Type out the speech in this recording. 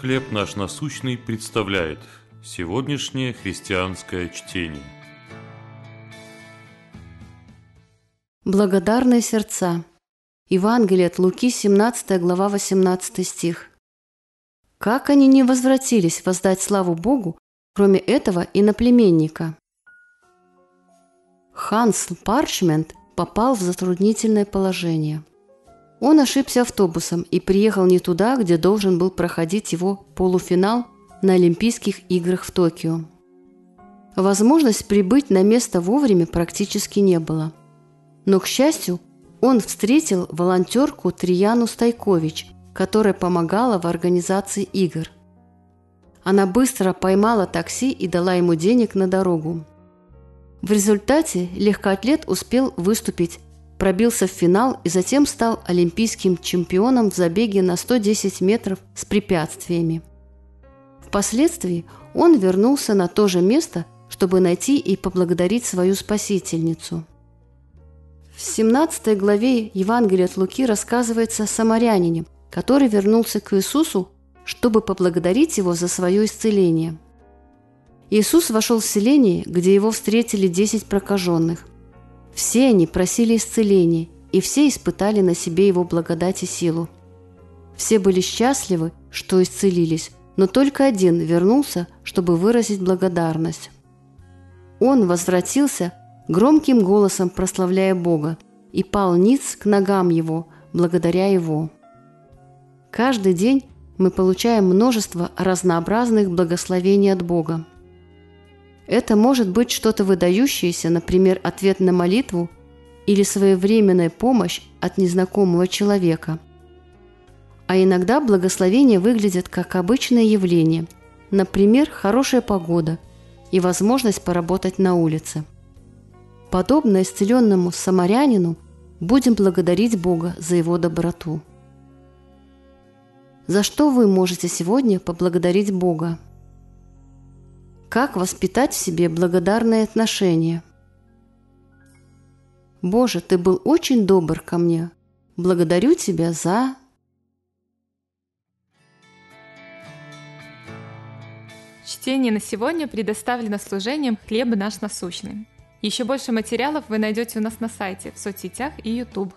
«Хлеб наш насущный» представляет сегодняшнее христианское чтение. Благодарные сердца. Евангелие от Луки, 17 глава, 18 стих. Как они не возвратились воздать славу Богу, кроме этого иноплеменника? Ханс Парчмент попал в затруднительное положение. Он ошибся автобусом и приехал не туда, где должен был проходить его полуфинал на Олимпийских играх в Токио. Возможность прибыть на место вовремя практически не было. Но, к счастью, он встретил волонтерку Трияну Стайкович, которая помогала в организации игр. Она быстро поймала такси и дала ему денег на дорогу. В результате легкоатлет успел выступить, пробился в финал и затем стал олимпийским чемпионом в забеге на 110 метров с препятствиями. Впоследствии он вернулся на то же место, чтобы найти и поблагодарить свою спасительницу. В 17 главе Евангелия от Луки рассказывается о самарянине, который вернулся к Иисусу, чтобы поблагодарить его за свое исцеление – Иисус вошел в селение, где его встретили десять прокаженных. Все они просили исцеления, и все испытали на себе его благодать и силу. Все были счастливы, что исцелились, но только один вернулся, чтобы выразить благодарность. Он возвратился, громким голосом прославляя Бога, и пал ниц к ногам Его, благодаря Его. Каждый день мы получаем множество разнообразных благословений от Бога. Это может быть что-то выдающееся, например, ответ на молитву или своевременная помощь от незнакомого человека. А иногда благословения выглядят как обычное явление, например, хорошая погода и возможность поработать на улице. Подобно исцеленному самарянину, будем благодарить Бога за его доброту. За что вы можете сегодня поблагодарить Бога? Как воспитать в себе благодарное отношение? Боже, Ты был очень добр ко мне. Благодарю Тебя за... Чтение на сегодня предоставлено служением «Хлеб наш насущный». Еще больше материалов вы найдете у нас на сайте, в соцсетях и YouTube.